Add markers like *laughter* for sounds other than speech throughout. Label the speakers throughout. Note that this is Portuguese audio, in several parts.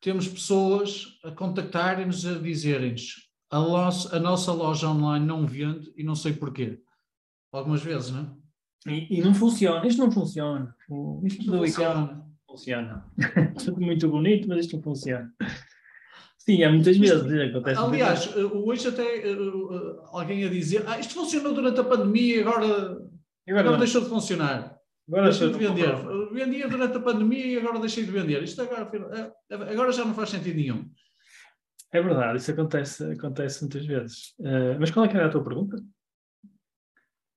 Speaker 1: temos pessoas a contactarem-nos a dizerem-nos a, a nossa loja online não vende e não sei porquê. Algumas vezes, não é?
Speaker 2: E, e, não funciona, isto não funciona. Isto não funciona. funciona. *laughs* Tudo muito bonito, mas isto não funciona. Sim, há muitas vezes.
Speaker 1: Acontece aliás, eh, hoje até uh, alguém a dizer ah, isto funcionou durante a pandemia e agora, agora, agora deixou de funcionar. Agora deixei de vender. Vendia durante a pandemia e agora deixei de vender. Isto agora, agora já não faz sentido nenhum.
Speaker 2: É verdade, isso acontece, acontece muitas vezes. Uh, mas qual é que era a tua pergunta?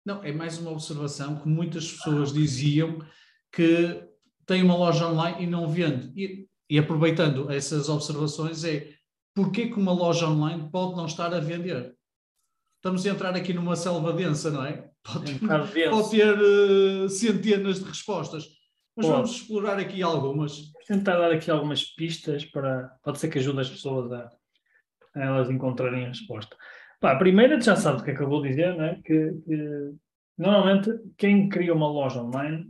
Speaker 1: Não, é mais uma observação que muitas pessoas diziam que têm uma loja online e não vende. E, e aproveitando essas observações, é porquê que uma loja online pode não estar a vender? Estamos a entrar aqui numa selva densa, não é? Pode, é pode ter uh, centenas de respostas. Mas pode. vamos explorar aqui algumas.
Speaker 2: Vamos tentar dar aqui algumas pistas para. Pode ser que ajude as pessoas a, a elas encontrarem a resposta. Pá, a primeira, já sabes o que é que eu vou dizer, né? que, que normalmente quem cria uma loja online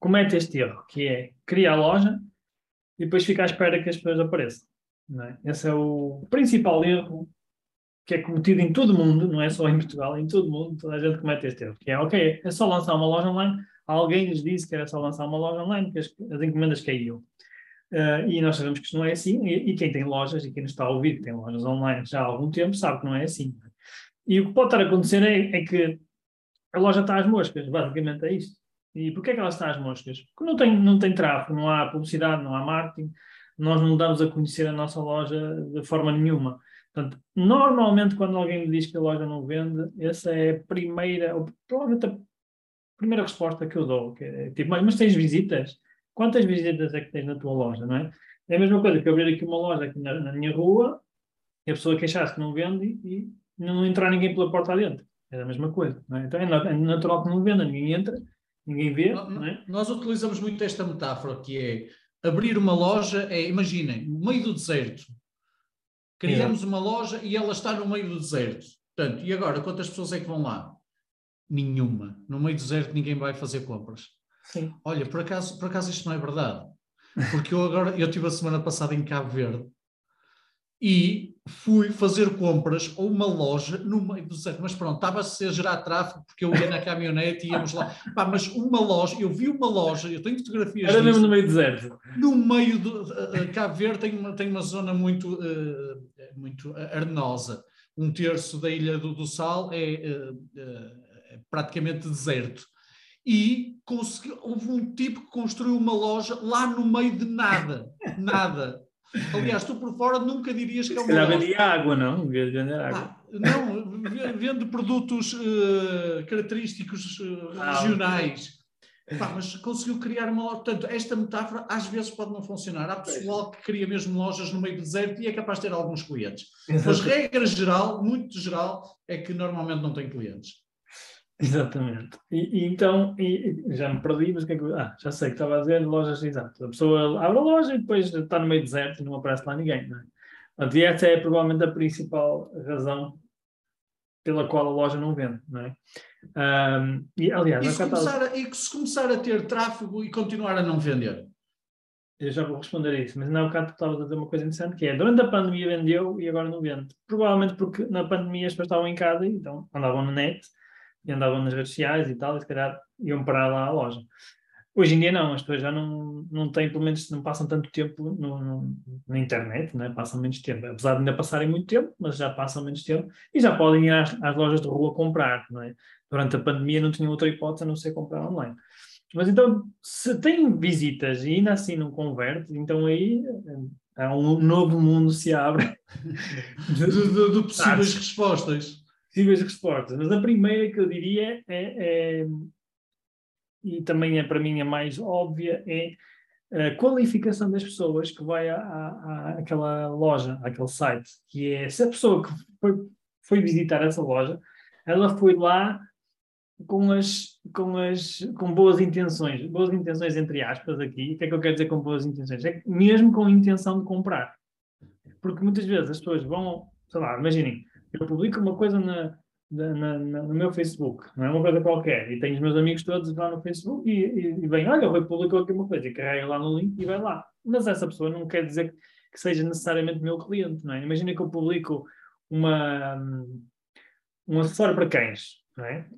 Speaker 2: comete este erro, que é criar a loja e depois fica à espera que as pessoas apareçam. É? Esse é o principal erro que é cometido em todo o mundo, não é só em Portugal, em todo o mundo, toda a gente comete este erro, que é, ok, é só lançar uma loja online, alguém nos disse que era só lançar uma loja online, porque as, as encomendas caíam. Uh, e nós sabemos que isso não é assim, e, e, quem tem lojas, e quem nos está a ouvir, que tem lojas online já há algum tempo, sabe que não é assim. E o que pode estar a acontecer é, é que a loja está às moscas, basicamente é isto. E porquê é que ela está às moscas? Porque não tem, não tem tráfego, não há publicidade, não há marketing, nós não damos a conhecer a nossa loja de forma nenhuma. Portanto, normalmente quando alguém me diz que a loja não vende, essa é a primeira, ou provavelmente a primeira resposta que eu dou. Que é, tipo, mas, mas tens visitas? Quantas visitas é que tens na tua loja, não é? É a mesma coisa que eu abrir aqui uma loja aqui na, na minha rua e a pessoa queixar-se que não vende e, e não entrar ninguém pela porta adentro. É a mesma coisa, é? Então é, é natural que não venda, ninguém entra, ninguém vê, é?
Speaker 1: Nós utilizamos muito esta metáfora que é abrir uma loja é, imaginem, no meio do deserto. Criamos uma loja e ela está no meio do deserto. Portanto, e agora, quantas pessoas é que vão lá? Nenhuma. No meio do deserto ninguém vai fazer compras. Sim. Olha, por acaso, por acaso isto não é verdade. Porque eu agora, eu tive a semana passada em Cabo Verde e fui fazer compras a uma loja no meio do deserto. Mas pronto, estava-se a gerar tráfego porque eu ia na caminhonete e íamos lá. Pá, mas uma loja, eu vi uma loja, eu tenho fotografias.
Speaker 2: Era mesmo no meio do deserto.
Speaker 1: No meio do. Uh, Cabo Verde tem uma, tem uma zona muito, uh, muito arenosa. Um terço da Ilha do, do Sal é, uh, é praticamente deserto e conseguiu, houve um tipo que construiu uma loja lá no meio de nada, nada. Aliás, tu por fora nunca dirias que é uma
Speaker 2: loja. vendia água, não? Vender água.
Speaker 1: Ah, não, vende produtos uh, característicos uh, ah, regionais. Pá, mas conseguiu criar uma loja. Portanto, esta metáfora às vezes pode não funcionar. Há pessoal que cria mesmo lojas no meio do deserto e é capaz de ter alguns clientes. *laughs* Mas regra geral, muito geral, é que normalmente não tem clientes.
Speaker 2: Exatamente. E, e então, e, já me perdi, mas o que é que. Ah, já sei que estava a dizer lojas, exato. A pessoa abre a loja e depois está no meio deserto e não aparece lá ninguém, não é? Portanto, essa é provavelmente a principal razão pela qual a loja não vende, não é? Um, e, aliás,
Speaker 1: e se, começar a, e se começar a ter tráfego e continuar a não vender?
Speaker 2: Eu já vou responder a isso, mas não, cá tu estavas a dizer uma coisa interessante, que é, durante a pandemia vendeu e agora não vende. Provavelmente porque na pandemia as pessoas estavam em casa, então andavam na net, e andavam nas redes sociais e tal, e se calhar iam parar lá à loja. Hoje em dia não, as pessoas já não, não têm, pelo menos não passam tanto tempo no, no, na internet, né? passam menos tempo, apesar de ainda passarem muito tempo, mas já passam menos tempo e já podem ir às, às lojas de rua comprar, é? Durante a pandemia não tinham outra hipótese a não ser comprar online. Mas então, se tem visitas e ainda assim não converte, então aí há eh, um novo mundo se abre
Speaker 1: de, de, de possíveis respostas
Speaker 2: possíveis respostas, mas a primeira que eu diria é, é, e também é para mim a mais óbvia, é a qualificação das pessoas que vai à, àquela loja, àquele site, que é se a pessoa que foi, foi visitar essa loja, ela foi lá com as, com as com boas intenções, boas intenções entre aspas aqui, o que é que eu quero dizer com boas intenções? É mesmo com a intenção de comprar. Porque muitas vezes as pessoas vão, sei lá, imaginem, eu publico uma coisa na, na, na, no meu Facebook, não é uma coisa qualquer, e tenho os meus amigos todos lá no Facebook e, e, e vem, olha, eu publicar aqui uma coisa, e carrega lá no link e vai lá. Mas essa pessoa não quer dizer que seja necessariamente meu cliente, não é? Imagina que eu publico uma, um acessório para cães, não é?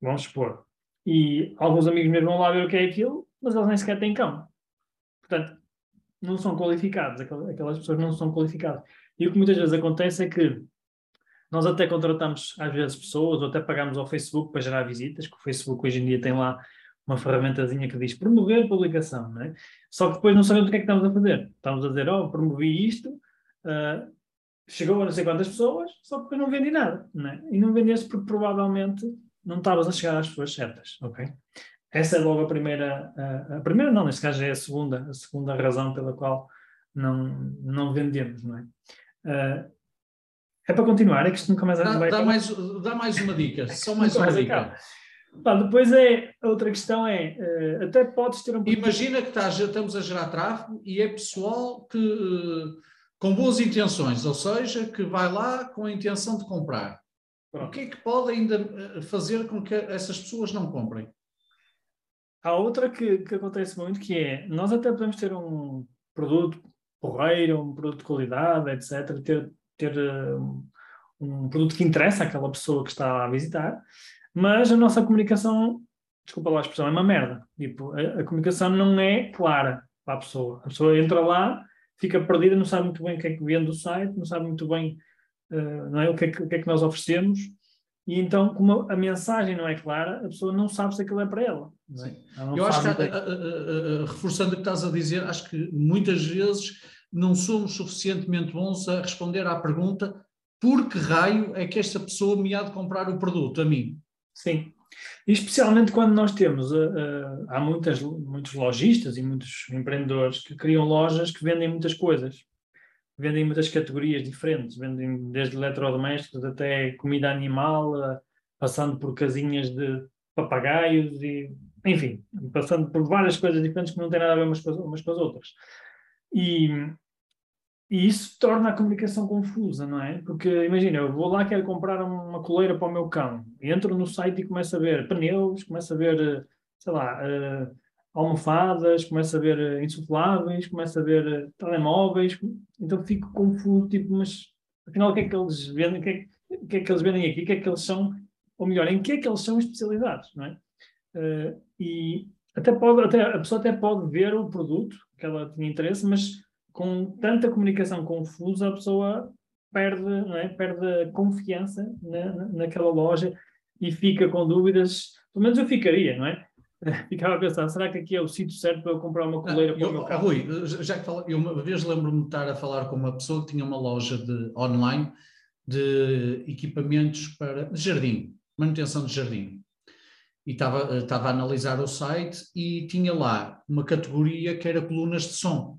Speaker 2: Vamos supor. E alguns amigos meus vão lá ver o que é aquilo, mas eles nem sequer têm cão. Portanto, não são qualificados, aquelas pessoas não são qualificadas. E o que muitas vezes acontece é que nós até contratamos, às vezes, pessoas, ou até pagamos ao Facebook para gerar visitas, que o Facebook hoje em dia tem lá uma ferramentazinha que diz promover publicação, não é? Só que depois não sabemos o que é que estamos a fazer. Estamos a dizer, oh, promovi isto, uh, chegou a não sei quantas pessoas, só que depois não vendi nada, não é? E não vendeste porque provavelmente não estavas a chegar às pessoas certas, ok? Essa é logo a primeira, a, a primeira não, neste caso é a segunda, a segunda razão pela qual não, não vendemos, não é? Uh, é para continuar, é que isto nunca mais
Speaker 1: dá,
Speaker 2: vai
Speaker 1: dá mais Dá mais uma dica, só mais uma dica.
Speaker 2: Pá, depois é, outra questão é, uh, até podes ter um...
Speaker 1: Imagina que estás, estamos a gerar tráfego e é pessoal que, uh, com boas intenções, ou seja, que vai lá com a intenção de comprar. Pronto. O que é que pode ainda eh, fazer com que essas pessoas não comprem?
Speaker 2: Há outra que, que acontece muito, que é, nós até podemos ter um produto porreiro, um produto de qualidade, etc., ter ter um, um produto que interessa àquela pessoa que está a visitar, mas a nossa comunicação, desculpa lá a expressão, é uma merda. Tipo, a, a comunicação não é clara para a pessoa. A pessoa entra lá, fica perdida, não sabe muito bem o que é que vende do site, não sabe muito bem uh, não é, o, que é que, o que é que nós oferecemos. E então, como a mensagem não é clara, a pessoa não sabe se aquilo é para ela.
Speaker 1: É? ela Eu acho que, a, a, reforçando o que estás a dizer, acho que muitas vezes não somos suficientemente bons a responder à pergunta por que raio é que esta pessoa me há de comprar o produto a mim?
Speaker 2: Sim. E especialmente quando nós temos, uh, uh, há muitas, muitos lojistas e muitos empreendedores que criam lojas que vendem muitas coisas. Vendem muitas categorias diferentes, vendem desde eletrodomésticos até comida animal, uh, passando por casinhas de papagaios e, enfim, passando por várias coisas diferentes que não têm nada a ver umas com as, umas com as outras. E, e isso torna a comunicação confusa, não é? Porque imagina, eu vou lá quero comprar uma coleira para o meu cão, entro no site e começo a ver pneus, começo a ver, sei lá, uh, almofadas, começo a ver uh, insufláveis, começo a ver uh, telemóveis, então fico confuso, tipo, mas afinal o que é que eles vendem, o que, é, que é que eles vendem aqui, o que é que eles são, ou melhor, em que é que eles são especializados, não é? e até pode, até, a pessoa até pode ver o produto que ela tinha interesse, mas com tanta comunicação confusa, a pessoa perde, não é? perde a confiança na, naquela loja e fica com dúvidas. Pelo menos eu ficaria, não é? *laughs* Ficava a pensar, será que aqui é o sítio certo para eu comprar uma coleira
Speaker 1: para o meu carro? Rui, já que falo, eu uma vez lembro-me de estar a falar com uma pessoa que tinha uma loja de, online de equipamentos para de jardim, manutenção de jardim. E estava, estava a analisar o site e tinha lá uma categoria que era colunas de som.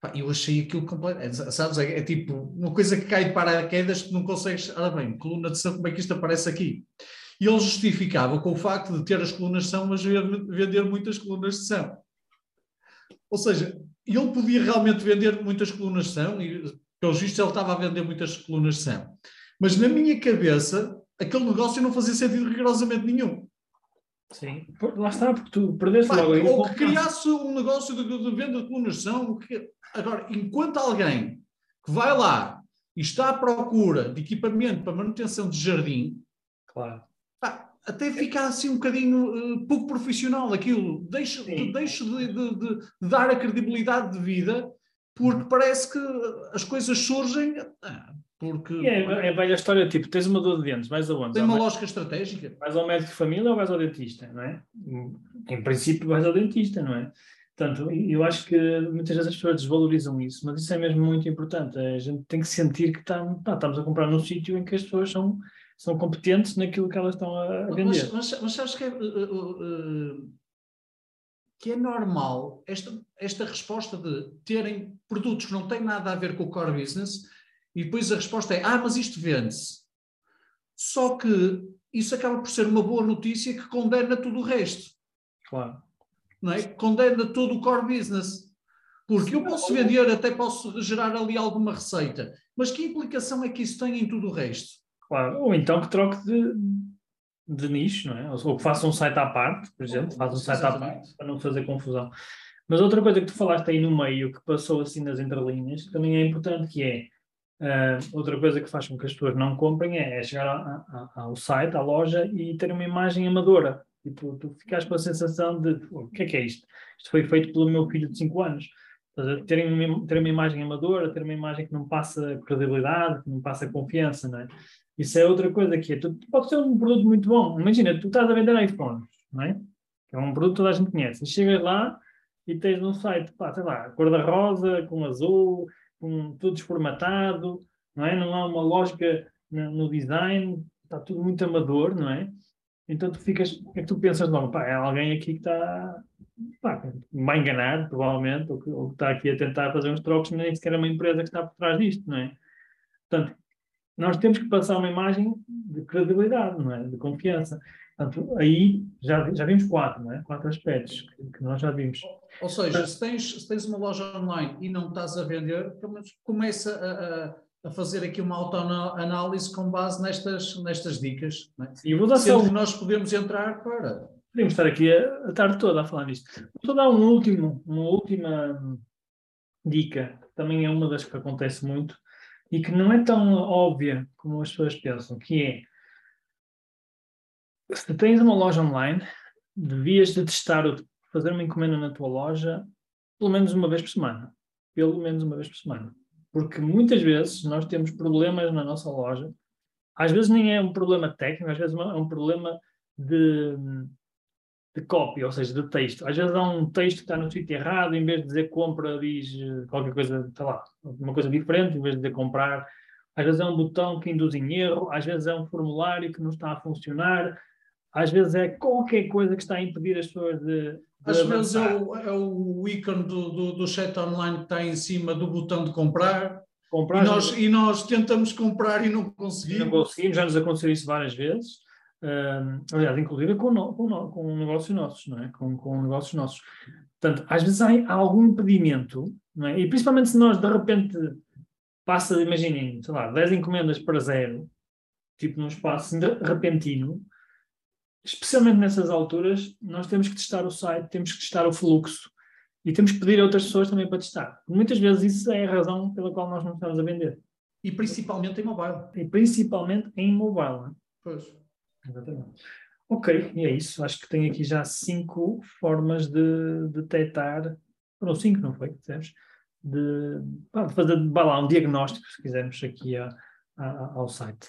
Speaker 1: Pá, eu achei aquilo completo, é, sabes? É, é, tipo uma coisa que cai de paraquedas que não consegues. Ora bem, coluna de são, como é que isto aparece aqui? E ele justificava com o facto de ter as colunas de são, mas vender muitas colunas de são. Ou seja, ele podia realmente vender muitas colunas de são, e pelo visto ele estava a vender muitas colunas de são. Mas na minha cabeça, aquele negócio não fazia sentido rigorosamente nenhum.
Speaker 2: Sim, lá está, porque tu perdeste Pai, logo.
Speaker 1: Ou que criasse um negócio de, de venda de são, que Agora, enquanto alguém que vai lá e está à procura de equipamento para manutenção de jardim,
Speaker 2: claro.
Speaker 1: Pá, até fica assim um bocadinho uh, pouco profissional aquilo. Deixo, de, deixo de, de, de, dar a credibilidade de vida porque parece que as coisas surgem. Ah, porque...
Speaker 2: É, é velha história, tipo, tens uma dor de dentes, vais aonde?
Speaker 1: Tem uma lógica estratégica.
Speaker 2: Vais ao médico de família ou vais ao dentista, não é? Em princípio vais ao dentista, não é? Portanto, eu acho que muitas vezes as pessoas desvalorizam isso, mas isso é mesmo muito importante. A gente tem que sentir que tá, tá, estamos a comprar num sítio em que as pessoas são, são competentes naquilo que elas estão a, vender.
Speaker 1: Mas, mas, mas sabes que é, uh, uh, que é normal esta, esta resposta de terem produtos que não têm nada a ver com o core business e depois a resposta é: ah, mas isto vende-se. Só que isso acaba por ser uma boa notícia que condena tudo o resto.
Speaker 2: Claro.
Speaker 1: Não é? Condena todo o core business. Porque eu posso vender, até posso gerar ali alguma receita, mas que implicação é que isso tem em tudo o resto?
Speaker 2: Claro, ou então que troque de, de nicho, não é? Ou que faça um site à parte, por exemplo, faça um site à parte para não fazer confusão. Mas outra coisa que tu falaste aí no meio, que passou assim nas entrelinhas, também é importante, que é Uh, outra coisa que faz com que as pessoas não comprem é, é chegar a, a, ao site, à loja e ter uma imagem amadora. Tipo, tu ficas com a sensação de o que é que é isto? Isto foi feito pelo meu filho de 5 anos. Ter uma, ter uma imagem amadora, ter uma imagem que não passa credibilidade, que não passa confiança, não é? Isso é outra coisa que é. Tu, pode ser um produto muito bom. Imagina, tu estás a vender iPhones, não é? Que é um produto que toda a gente conhece. E chegas lá e tens um site, pá, sei lá, cor-de-rosa, com azul, com tudo desformatado, não é? Não há uma lógica no, design, está tudo muito amador, não é? Então tu ficas, o que é que tu pensas logo? Pá, é alguém aqui que está, pá, vai enganar, provavelmente, ou que, ou que está aqui a tentar fazer uns trocos, nem sequer é uma empresa que está por trás disto, não é? Portanto, nós temos que passar uma imagem de credibilidade, não é? De confiança. Portanto, aí já, já vimos quatro, não é? Quatro aspectos que, que nós já vimos.
Speaker 1: Ou seja, se tens, se tens uma loja online e não estás a vender, começa a, a, a fazer aqui uma autoanálise com base nestas, nestas dicas. Não é? E vou dar Sendo só... que nós podemos entrar para...
Speaker 2: Podemos estar aqui a, a tarde toda a falar nisto. Vou dar um último, uma última dica, também é uma das que acontece muito, e que não é tão óbvia como as pessoas pensam, que é se tens uma loja online, devias de testar, fazer uma encomenda na tua loja pelo menos uma vez por semana. Pelo menos uma vez por semana. Porque muitas vezes nós temos problemas na nossa loja. Às vezes nem é um problema técnico, às vezes é um problema de, de cópia, ou seja, de texto. Às vezes há um texto que está no sítio errado, em vez de dizer compra, diz eh, qualquer coisa, sei lá, uma coisa diferente, em vez de dizer comprar. Às vezes é um botão que induz em erro, às vezes é um formulário que não está a funcionar, às vezes é qualquer coisa que está a impedir as pessoas de. de
Speaker 1: às vezes é o, é o ícone do, do, do, chat online que está em cima do botão de comprar. comprar e, nós, e nós tentamos comprar e não conseguimos.
Speaker 2: Não conseguimos, já nos aconteceu isso várias vezes. aliás, inclusive com, no, com, no, com negócios nossos, não é? Com, com negócios nossos. Portanto, às vezes há, há algum impedimento, não é? E principalmente se nós de repente passa, imaginem, sei lá, 10 encomendas para zero, tipo num espaço repentino, especialmente nessas alturas, nós temos que testar o site, temos que testar o fluxo e temos que pedir a outras pessoas também para testar. Muitas vezes isso é a razão pela qual nós não estamos a vender.
Speaker 1: E principalmente em mobile.
Speaker 2: E principalmente em mobile.
Speaker 1: Pois.
Speaker 2: Exatamente. Ok, e é isso. Acho que tem aqui já cinco formas de detectar. Foram cinco, não foi? De, de fazer vai lá, um diagnóstico, se quisermos, aqui a, a, ao site.